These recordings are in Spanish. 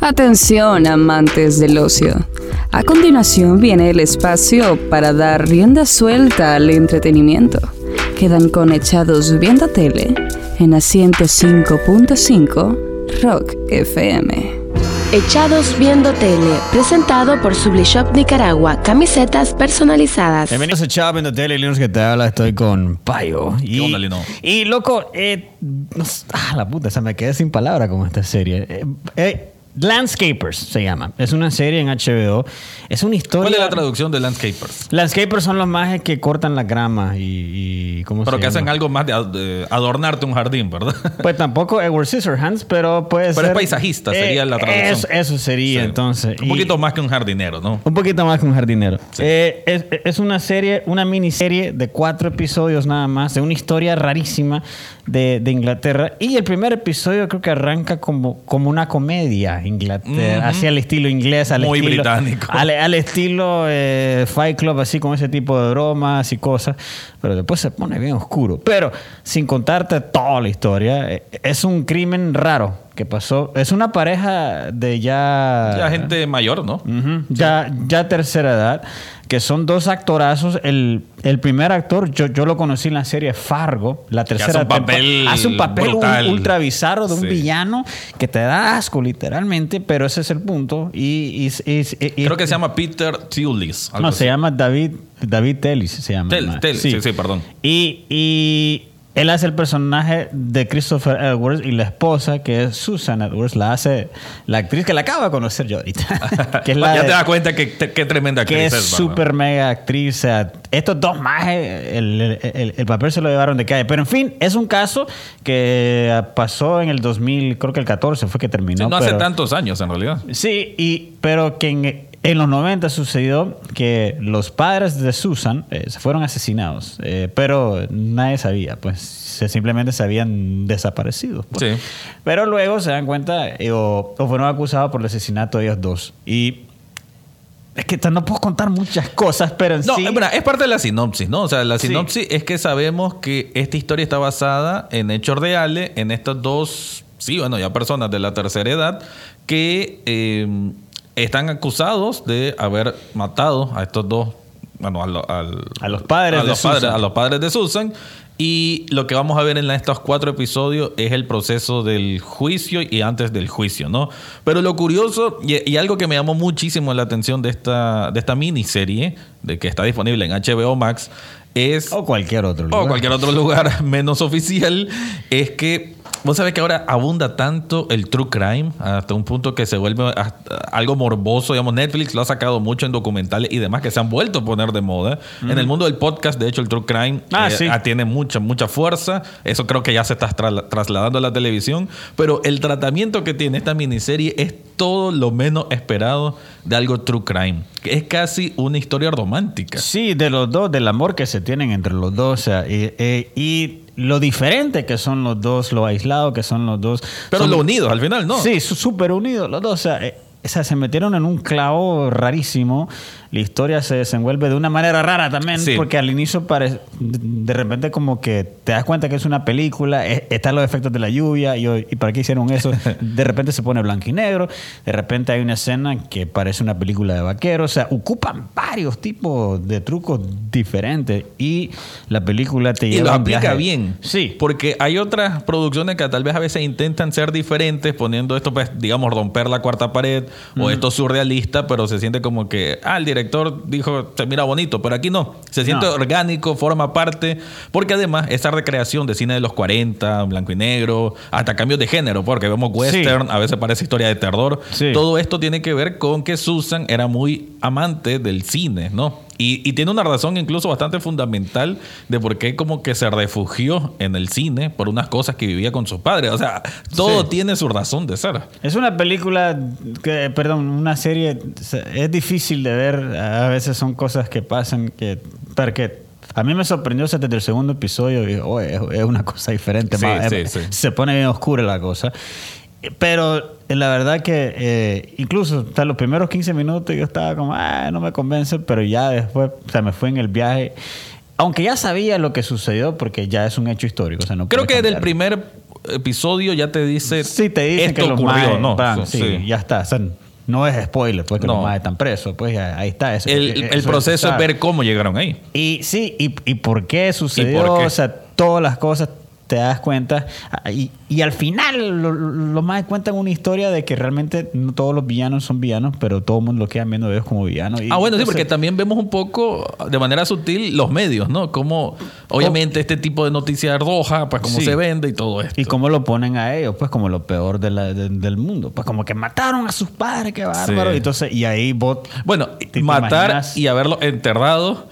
Atención, amantes del ocio. A continuación viene el espacio para dar rienda suelta al entretenimiento. Quedan conectados viendo tele en la 105.5 Rock FM. Echados Viendo Tele, presentado por Sublishop Nicaragua, camisetas personalizadas. Bienvenidos a Echados Viendo Tele, Linus que te habla, estoy con Payo. Y, onda, Lino? Y loco, eh, no ah, la puta, se me quedé sin palabra con esta serie. Eh, eh, Landscapers se llama. Es una serie en HBO. Es una historia. ¿Cuál es la traducción de Landscapers? Landscapers son los majes que cortan la grama y, y ¿cómo Pero se que hacen llama? algo más de, ad- de adornarte un jardín, ¿verdad? Pues tampoco Edward Scissorhands, pero puede Pero ser. es paisajista, sería la traducción. Eso, eso sería Sí. entonces. Un Y- poquito más que un jardinero, ¿no? Un poquito más que un jardinero. Eh, es, es una serie, una miniserie de cuatro episodios nada más, de una historia rarísima de, de Inglaterra. Y el primer episodio creo que arranca como, como una comedia Inglaterra, hacia el estilo inglés, al Muy estilo, británico. Al, al estilo eh, Fight Club, así con ese tipo de bromas y cosas. Pero después se pone bien oscuro. Pero sin contarte toda la historia, eh, es un crimen raro que pasó. Es una pareja de ya... Ya gente mayor, ¿no? Ya, ya tercera edad, que son dos actorazos. El, el primer actor, yo, yo lo conocí en la serie Fargo, la tercera hace un tempo- papel Hace un papel un- ultra bizarro de un Sí. villano que te da asco, literalmente, pero ese es el punto. Y, y- y- y- Creo que se llama Peter algo No, así. se llama David, David Tellis, se llama. Tel- ma. Tel- sí, sí, perdón. Y, y él hace el personaje de Christopher Edwards y la esposa, que es Susan Edwards, la hace la actriz que la acabo de conocer yo ahorita. que es la ya de- te das cuenta que qué tremenda que actriz es es, súper mega actriz. O sea, estos dos majes, el, el- el- el papel se lo llevaron de calle. Pero en fin, es un caso que pasó en el 2000, creo que el 14 fue que terminó. Sí, no hace pero- tantos años, en realidad. Sí, y, pero que en, en los 90 sucedió que los padres de Susan eh, fueron asesinados, eh, pero nadie sabía, pues se- simplemente se habían desaparecido. pues. Sí. Pero luego se dan cuenta eh, o, o fueron acusados por el asesinato de ellos dos. Y es que no puedo contar muchas cosas, pero en No, sí... es, verdad, es parte de la sinopsis, ¿no? O sea, la Sí. sinopsis es que sabemos que esta historia está basada en hechos reales, en estas dos, sí, bueno, ya personas de la tercera edad que eh, están acusados de haber matado a estos dos, bueno, al- A los padres a de los padres, Susan. a los padres de Susan. Y lo que vamos a ver en estos cuatro episodios es el proceso del juicio y antes del juicio, ¿no? Pero lo curioso y, y algo que me llamó muchísimo la atención de esta, de esta miniserie, de que está disponible en HBO Max, es o cualquier otro lugar. o cualquier otro lugar menos oficial, es que vos sabés que ahora abunda tanto el true crime hasta un punto que se vuelve algo morboso. Digamos, Netflix lo ha sacado mucho en documentales y demás que se han vuelto a poner de moda. En el mundo del podcast, de hecho, el true crime Ah, eh, sí. ah, tiene mucha, mucha fuerza. Eso creo que ya se está tra- trasladando a la televisión. Pero el tratamiento que tiene esta miniserie es todo lo menos esperado de algo true crime. Es casi una historia romántica. Sí, de los dos, del amor que se tienen entre los dos, o sea, y, eh, y lo diferente que son los dos, lo aislado que son los dos. Pero Son- lo unidos al final, ¿no? Sí, súper unidos los dos, o sea, eh, o sea, se metieron en un clavo rarísimo. La historia se desenvuelve de una manera rara también, Sí. porque al inicio parece, de repente como que te das cuenta que es una película, eh, están los efectos de la lluvia y, y para qué hicieron eso. De repente se pone blanco y negro, de repente hay una escena que parece una película de vaqueros, o sea, ocupan varios tipos de trucos diferentes y la película te Y lleva lo a un aplica viaje. bien. Sí. Porque hay otras producciones que tal vez a veces intentan ser diferentes, poniendo esto, pues, digamos, romper la cuarta pared, o esto surrealista, pero se siente como que, ah, el director dijo, se mira bonito, pero aquí no. Se siente No. orgánico, forma parte, porque además esa recreación de cine de los 40, blanco y negro, hasta cambios de género, porque vemos western, a veces parece historia de terror. Sí. Todo esto tiene que ver con que Susan era muy amante del cine, ¿no? Y, y tiene una razón incluso bastante fundamental de por qué como que se refugió en el cine por unas cosas que vivía con sus padres. O sea, todo Sí. tiene su razón de ser. Es una película, que, perdón, una serie, se- es difícil de ver, a veces son cosas que pasan que, porque a mí me sorprendió desde el segundo episodio, "Oh, es, es una cosa diferente, Sí, ma- sí, eh, se pone bien oscura la cosa. Pero eh, la verdad que eh, incluso hasta los primeros 15 minutos yo estaba como, ah, no me convence, pero ya después, o sea, me fue en el viaje. Aunque ya sabía lo que sucedió porque ya es un hecho histórico. O sea, no Creo que del cambiar. primer episodio ya te dice Sí, te esto que los ocurrió, ¿no? Sí, ya está. O sea, no es spoiler, pues que No. los más están presos. Pues ya, ahí está. Eso, El, eso- el eso proceso es ver cómo llegaron ahí. Y sí, y, y por qué sucedió, por qué? o sea, todas las cosas te das cuenta. Ah, Y, y al final, lo- lo- más cuentan una historia de que realmente no todos los villanos son villanos, pero todo el mundo lo queda viendo de ellos como villanos. Y Ah, bueno, sí, porque también vemos un poco de manera sutil los medios, ¿no? Como, obviamente, este tipo de noticias roja, pues cómo Sí. se vende y todo esto. Y cómo lo ponen a ellos, pues como lo peor de la- de- del mundo. Pues como que mataron a sus padres, qué bárbaro. Sí. Y entonces, y ahí vos... Bueno, matar imaginas- y haberlo enterrado.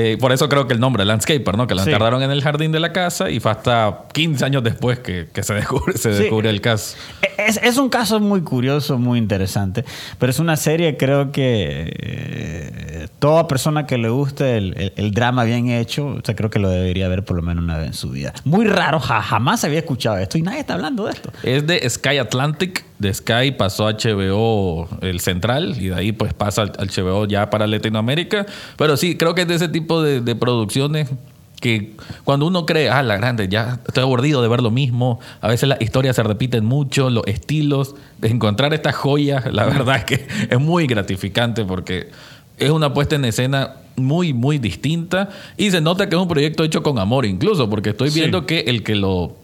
Eh, por eso creo que el nombre, Landscaper, ¿no? Que lo Sí. enterraron en el jardín de la casa y fue hasta 15 años después que, que se descubre, se Sí. descubre el caso. Es, es un caso muy curioso, muy interesante, pero es una serie, creo que eh, toda persona que le guste el, el- el drama bien hecho, o sea, creo que lo debería ver por lo menos una vez en su vida. Muy raro, ja- jamás había escuchado esto y nadie está hablando de esto. Es de Sky Atlantic. De Sky pasó a HBO el central y de ahí pues pasa al al HBO ya para Latinoamérica. Pero sí, creo que es de ese tipo de, de producciones que cuando uno cree, ah, la grande, ya estoy aburrido de ver lo mismo. A veces las historias se repiten mucho, los estilos. Encontrar estas joyas, la verdad es que es muy gratificante porque es una puesta en escena muy, muy distinta y se nota que es un proyecto hecho con amor incluso, porque estoy Sí. viendo que el que lo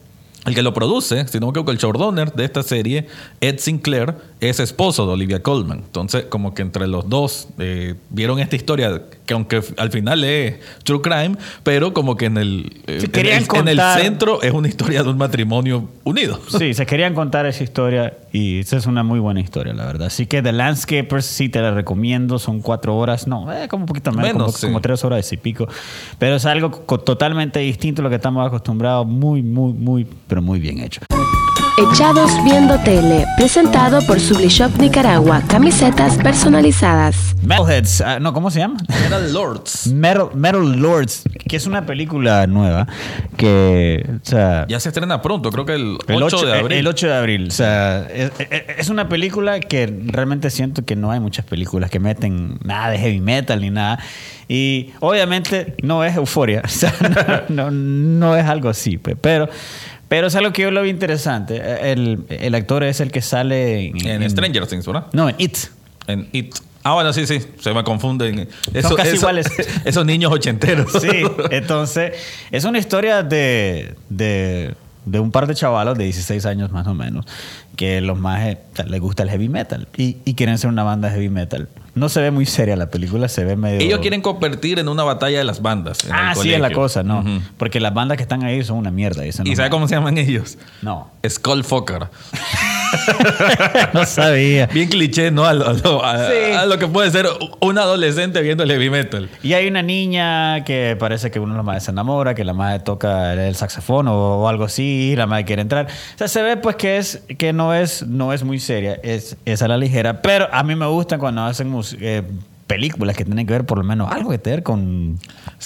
el que lo produce, si no me equivoco, el showrunner de esta serie, Ed Sinclair, es esposo de Olivia Colman. Entonces, como que entre los dos eh, vieron esta historia, que aunque al final es true crime, pero como que en el, eh, en querían el, en el contar- centro es una historia de un matrimonio unido. Sí, se querían contar esa historia y esa es una muy buena historia, la verdad. Así que The Landscapers sí te la recomiendo, son cuatro horas, no, eh, como un poquito menos, Menos, como, sí. como tres horas y pico. Pero es algo totalmente distinto a lo que estamos acostumbrados, muy, muy, muy, pero muy bien hecho. Echados Viendo Tele, presentado por Sublishop Nicaragua, camisetas personalizadas. Metalheads, ah, no, ¿cómo se llama? Eran Lords. Metal, Metal Lords, que es una película nueva que, o sea, Ya se estrena pronto, creo que el 8, el 8 de abril. El 8 de abril. O sea, es, una película que realmente siento que no hay muchas películas que meten nada de heavy metal ni nada. Y obviamente no es euforia. O sea, no, no- no es algo así. Pero, pero es algo que yo lo vi interesante. El, el actor es el que sale en, en Stranger Things, ¿verdad? No, en It. En It. Ah, bueno, sí, sí, se me confunden. Son casi iguales. Esos niños ochenteros. Sí, entonces es una historia de, de, de un par de chavalos de 16 años más o menos que los más eh, les gusta el heavy metal y, y quieren ser una banda heavy metal. No se ve muy seria la película, se ve medio... Ellos quieren convertir en una batalla de las bandas. en el Ah, sí, es la cosa, ¿no? Porque las bandas que están ahí son una mierda. ¿Y no- sabe cómo se llaman ellos? No. Skullfucker. no sabía. Bien cliché, ¿no? A lo, a lo- a- Sí. a lo que puede ser un adolescente viendo el heavy metal. Y hay una niña que parece que uno de los madres se enamora, que la madre toca el saxofón o, o algo así, y la madre quiere entrar. O sea, se ve pues que es que no es no es muy seria, es, es a la ligera, pero a mí me gusta cuando hacen eh, películas que tienen que ver por lo menos algo que ver con,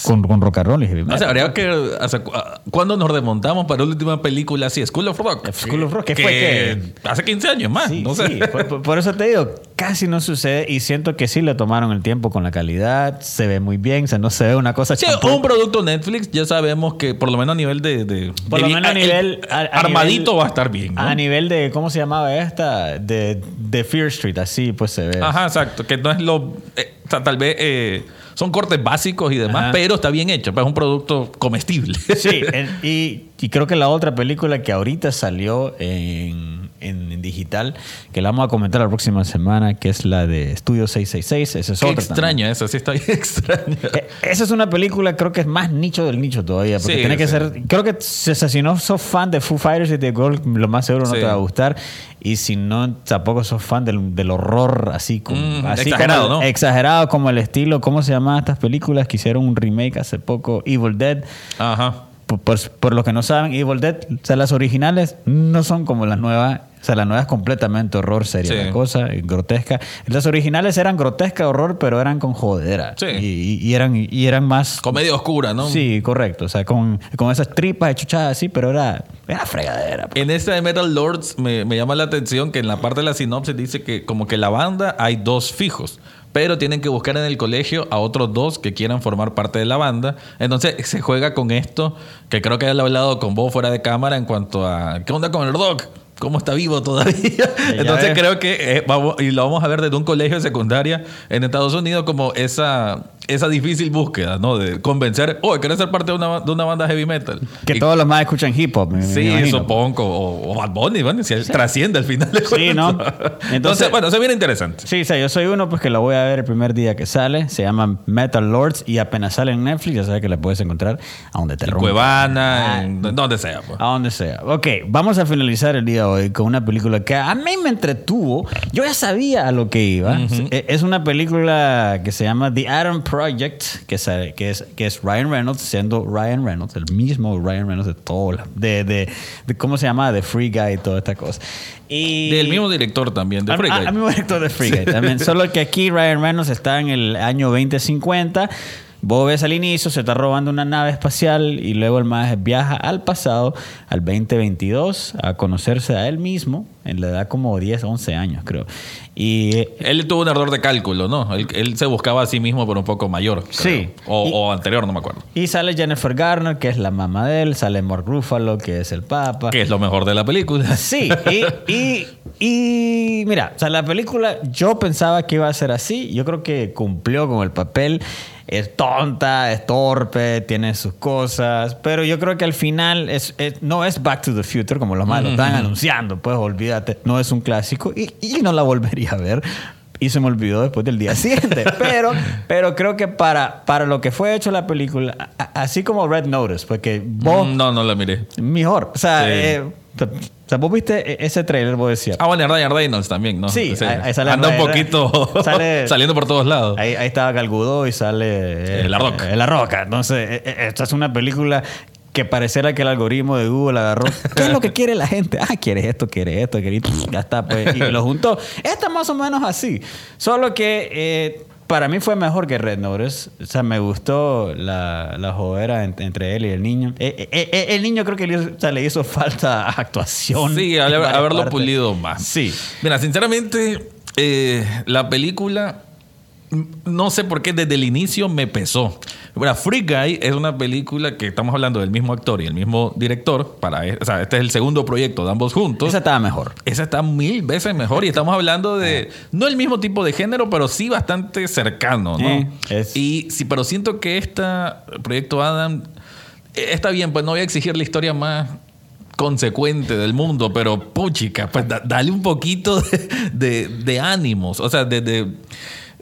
con, con rock and roll y O sea, habría que... ah, ¿Cuándo nos remontamos para la última película así? School of Rock. School of Rock, ¿qué fue que- Hace 15 años más. Sí, no sé. sí, por, eso te digo, casi no sucede y siento que sí le tomaron el tiempo con la calidad, se ve muy bien, o sea, no se ve una cosa Sí, champú. un producto Netflix, ya sabemos que por lo menos a nivel de. de- Por de- lo menos a el nivel. a- a armadito nivel- va a estar bien. ¿no? A nivel de. ¿Cómo se llamaba esta? De, de Fear Street, así pues se ve. Ajá, exacto. Que no es lo. eh, o sea, tal vez eh, son cortes básicos y demás, Ajá. pero está bien hecho. Pues es un producto comestible. Sí, y, y creo que la otra película que ahorita salió en, en- en digital, que la vamos a comentar la próxima semana, que es la de Estudio 666. Esa es Qué otra. extraña esa, sí está bien extraña. Eh, Esa es una película, creo que es más nicho del nicho todavía. Porque Sí, tiene que sí. ser. Creo que si, si no sos fan de Foo Fighters y de Gold, lo más seguro no Sí. te va a gustar. Y si no, tampoco sos fan del, del horror así como. Mm, así exagerado, como- ¿no? Exagerado como el estilo. ¿Cómo se llamaban estas películas que hicieron un remake hace poco? Evil Dead. Ajá. Por, por, por los que no saben, Evil Dead, o sea, las originales no son como las nuevas. O sea, la nueva es completamente horror, seria Sí. la cosa, grotesca. Las originales eran grotesca, horror, pero eran con jodera. Sí. Y, eran, y eran más. Comedia oscura, ¿no? Sí, correcto. O sea, con, con esas tripas chuchadas así, pero era, era fregadera. pues. En esta de Metal Lords me, me llama la atención que en la parte de la sinopsis dice que como que la banda hay dos fijos. pero tienen que buscar en el colegio a otros dos que quieran formar parte de la banda. Entonces se juega con esto, que creo que ya lo he hablado con vos fuera de cámara en cuanto a ¿qué onda con el rock? ¿Cómo está vivo todavía? Entonces ves. creo que eh, vamos, y lo vamos a ver desde un colegio de secundaria en Estados Unidos como esa, esa difícil búsqueda, ¿no? De convencer, oh, ¿quieres ser parte de una, de una banda heavy metal? Que Y- todos los más escuchan hip hop. me- me Sí, imagino. supongo. O, o Bad Bunny, bueno, si él trasciende al final de Sí, ¿no? Entonces- Entonces, bueno, se viene interesante. Sí, o sea, yo soy uno pues que lo voy a ver el primer día que sale. Se llama Metal Lords y apenas sale en Netflix, ya sabes que la puedes encontrar a donde te En rompa. Cuevana, Ah, en donde sea. pues. A donde sea. Ok, vamos a finalizar el día de hoy con una película que a mí me entretuvo. Yo ya sabía a lo que iba. E- Es una película que se llama The Adam Project, que es, que es, que es Ryan Reynolds, siendo Ryan Reynolds, el mismo Ryan Reynolds de todo, la- de, de, de ¿cómo se llama? De Free Guy y toda esta cosa. Y Del mismo director también, de al, Free a- Guy. al mismo director de Free Guy también. Solo que aquí Ryan Reynolds está en el año 2050. Vos ves al inicio, se está robando una nave espacial y luego el más viaja al pasado, al 2022, a conocerse a él mismo, en la edad como 10, 11 años, creo. Y eh, Él tuvo un error de cálculo, ¿no? Él, él se buscaba a sí mismo, pero un poco mayor. Sí. creo. O, Y- o anterior, no me acuerdo. y sale Jennifer Garner, que es la mamá de él, sale Mark Ruffalo, que es el papa. Que es lo mejor de la película. Sí, y, y, y mira, o sea, la película yo pensaba que iba a ser así, yo creo que cumplió con el papel, es tonta, es torpe, tiene sus cosas, pero yo creo que al final es, es- no es Back to the Future como los más lo están anunciando, pues olvídate, no es un clásico y, y no la volvería a ver. Y se me olvidó después del día siguiente. Pero, pero creo que para, para lo que fue hecho la película, a- así como Red Notice, porque vos Mm, No, no la miré. Mejor. O sea, Sí. eh, o sea, vos viste e- ese trailer, vos decías. Ah, bueno, Ryan Reynolds también, ¿no? Sí, ahí- ahí sale Anda un poquito sale- saliendo por todos lados. Ahí, ahí estaba Galgudo y sale. eh, Eh, La Roca. eh, la Roca. Entonces, eh, eh, esta es una película que pareciera que el algoritmo de Google agarró. ¿Qué es lo que quiere la gente? Ah, quieres esto, quieres esto, quieres. Ya está, pues. Y lo juntó. Esta es más o menos así. Solo que. eh, para mí fue mejor que Red Notice. O sea, me gustó la, la jodera en- entre él y el niño. Eh, eh, eh, el niño creo que le, hizo- o sea, le hizo falta actuación. Sí, haberlo partes. pulido más. Sí. Mira, sinceramente, eh, la película, no sé por qué desde el inicio me pesó. Mira, Free Guy es una película que estamos hablando del mismo actor y el mismo director. Para, o sea, este es el segundo proyecto de ambos juntos. Esa estaba mejor. Esa está mil veces mejor y estamos hablando de no el mismo tipo de género, pero sí bastante cercano, ¿no? Es- Y sí, pero siento que este proyecto Adam eh, está bien, pues no voy a exigir la historia más consecuente del mundo, pero puchica, pues da- dale un poquito de, de- de ánimos, o sea, de, de-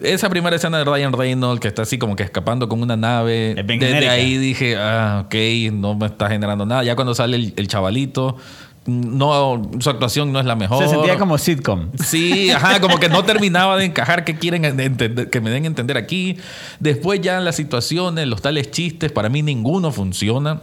esa primera escena de Ryan Reynolds que está así como que escapando con una nave, Es bien desde genérica. ahí dije, ah, ok, no me está generando nada. Ya cuando sale el, el chavalito, no, su actuación no es la mejor. Se sentía como sitcom. Sí, ajá, como que no terminaba de encajar qué quieren entender, que me den a entender aquí. Después ya las situaciones, los tales chistes, para mí ninguno funciona.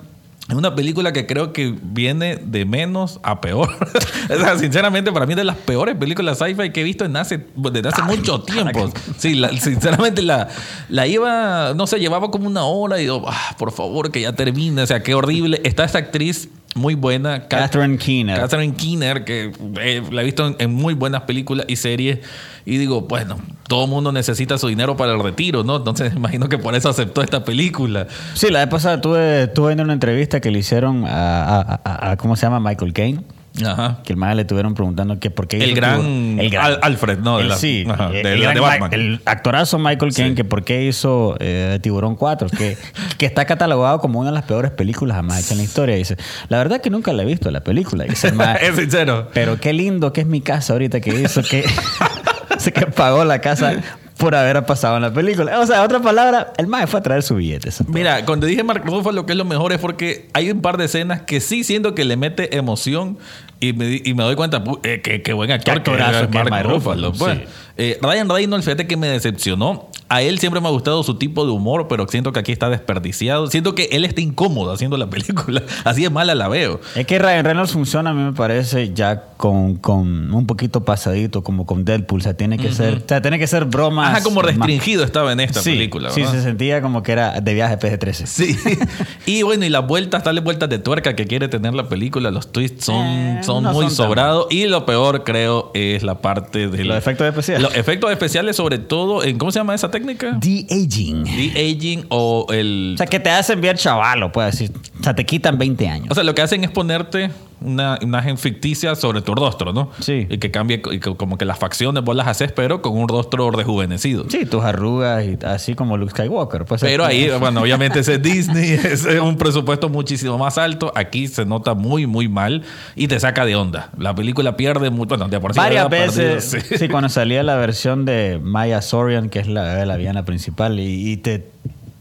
Es una película que creo que viene de menos a peor. o sea, sinceramente, para mí es de las peores películas sci-fi que he visto en hace, desde hace mucho tiempo. Sí, la- sinceramente la, la iba, no sé, llevaba como una hora y digo, ah, por favor, que ya termine. O sea, qué horrible. Está esta actriz muy buena, Catherine Keener. Catherine Keener, que eh, la he visto en, en muy buenas películas y series. Y digo, bueno, todo el mundo necesita su dinero para el retiro, ¿no? Entonces imagino que por eso aceptó esta película. Sí, la vez pasada tuve, estuve viendo una entrevista que le hicieron a, a- a- a- ¿cómo se llama? Michael Caine. Ajá. Que el más le estuvieron preguntando que por qué El hizo gran Tiburón. Al- Alfred, ¿no? De El- la- sí, ajá, el, de el la- gran de Batman. El actorazo Michael Caine Sí. que por qué hizo eh, Tiburón 4, que, que está catalogado como una de las peores películas jamás hechas en la historia. Dice, la verdad que nunca la he visto la película. Dice el es sincero. Pero qué lindo que es mi casa ahorita que hizo que, que pagó la casa por haber pasado en la película. O sea, otra palabra, el mae fue a traer su billete. eso es todo. Mira, cuando dije Mark Ruffalo que es lo mejor es porque hay un par de escenas que sí siento que le mete emoción y me, y me doy cuenta eh, que, que buen actor Qué que es Mark Mark Ruffalo. Ruffalo, pues. sí. Eh, Ryan Reynolds, fíjate que me decepcionó. a él siempre me ha gustado su tipo de humor, pero siento que aquí está desperdiciado. Siento que él está incómodo haciendo la película. Así de mala la veo. Es que Ryan Reynolds funciona, a mí me parece, ya con, con un poquito pasadito, como con Deadpool. O sea, tiene que ser, o sea, tiene que ser bromas. Ajá, como más- restringido estaba en esta Sí, película. Sí, ¿verdad? se sentía como que era de viaje PG-13. Sí. y bueno, y las vueltas, darle vueltas de tuerca que quiere tener la película, los twists son, Eh, son no muy sobrados. Y lo peor, creo, es la parte de Los efectos especiales. Los efectos especiales, sobre todo, en ¿cómo se llama esa técnica? De-aging. De-aging o el. O sea, que te hacen ver chavalo, puedes decir. O sea, te quitan 20 años. O sea, lo que hacen es ponerte una imagen ficticia sobre tu rostro, ¿no? Sí. Y que cambie, y que como que las facciones vos las haces, pero con un rostro rejuvenecido. sí, tus arrugas y así como Luke Skywalker. Pues, Pero ahí, bueno, obviamente ese es Disney, es un presupuesto muchísimo más alto. Aquí se nota muy, muy mal y te saca de onda. La película pierde mucho. Bueno, de por sí Varias veces, perdido, sí. sí. cuando salía la versión de Maya Sorian, que es la, la villana principal, y, y te,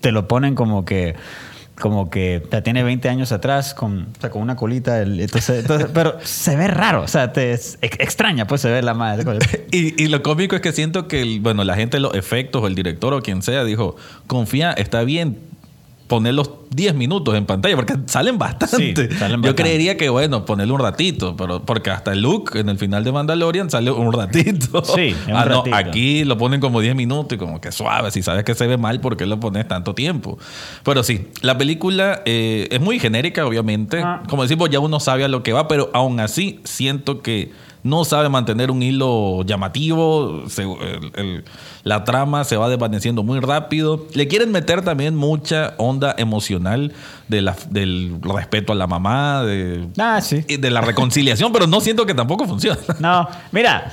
te lo ponen como que como que te tiene 20 años atrás con, con una colita, entonces, pero se ve raro, o sea, te es ex- extraña, pues se ve la madre. Y, y lo cómico es que siento que, bueno, la gente los efectos o el director o quien sea dijo, confía, está bien poner los 10 minutos en pantalla, porque salen bastante. Sí, salen Yo bastante. creería que, bueno, ponerle un ratito, pero porque hasta el look en el final de Mandalorian sale un ratito. Sí, un Ah, no, ratito. aquí lo ponen como 10 minutos y como que suave. Si sabes que se ve mal, ¿por qué lo pones tanto tiempo? Pero sí, la película eh, es muy genérica, obviamente. Ah. Como decimos, ya uno sabe a lo que va, pero aún así siento que no sabe mantener un hilo llamativo. se- el- el- la trama se va desvaneciendo muy rápido. Le quieren meter también mucha onda emocional de la- del respeto a la mamá, de, Ah, sí. de la reconciliación, pero no siento que tampoco funciona. No, mira,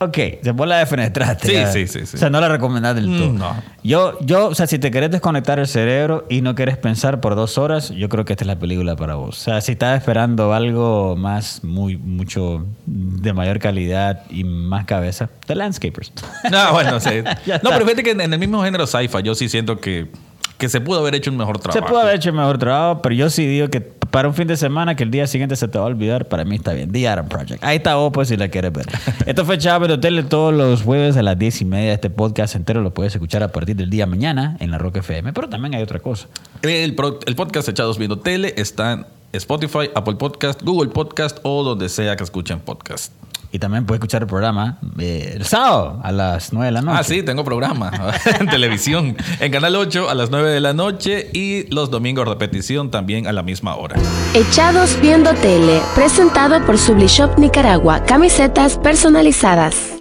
ok, se vos la defenestraste. Sí, ya. sí, sí, sí. O sea, no la recomendás del Mm, todo. no. Yo, yo, o sea, si te querés desconectar el cerebro y no querés pensar por dos horas, yo creo que esta es la película para vos. O sea, si estás esperando algo más, muy, mucho de mayor calidad y más cabeza, The Landscapers. No, bueno, sí. No, pero fíjate que en, en el mismo género sci-fi yo sí siento que, que se pudo haber hecho un mejor Se trabajo. pudo haber hecho mejor trabajo, pero yo sí digo que para un fin de semana que el día siguiente se te va a olvidar, para mí está bien. The Adam Project. Ahí está vos, pues, si la quieres ver. Esto fue Chávez Hotel todos los jueves a las 10 y media. Este podcast entero lo puedes escuchar a partir del día mañana en la Rock FM. Pero también hay otra cosa. El, pro- el podcast Echados Viendo Tele está en Spotify, Apple Podcast, Google Podcast o donde sea que escuchen podcast. Y también puedes escuchar el programa eh, el sábado a las 9 de la noche. Ah, sí, tengo programa en televisión. En Canal 8 a las 9 de la noche y los domingos repetición también a la misma hora. Echados Viendo Tele, presentado por Sublishop Nicaragua, camisetas personalizadas.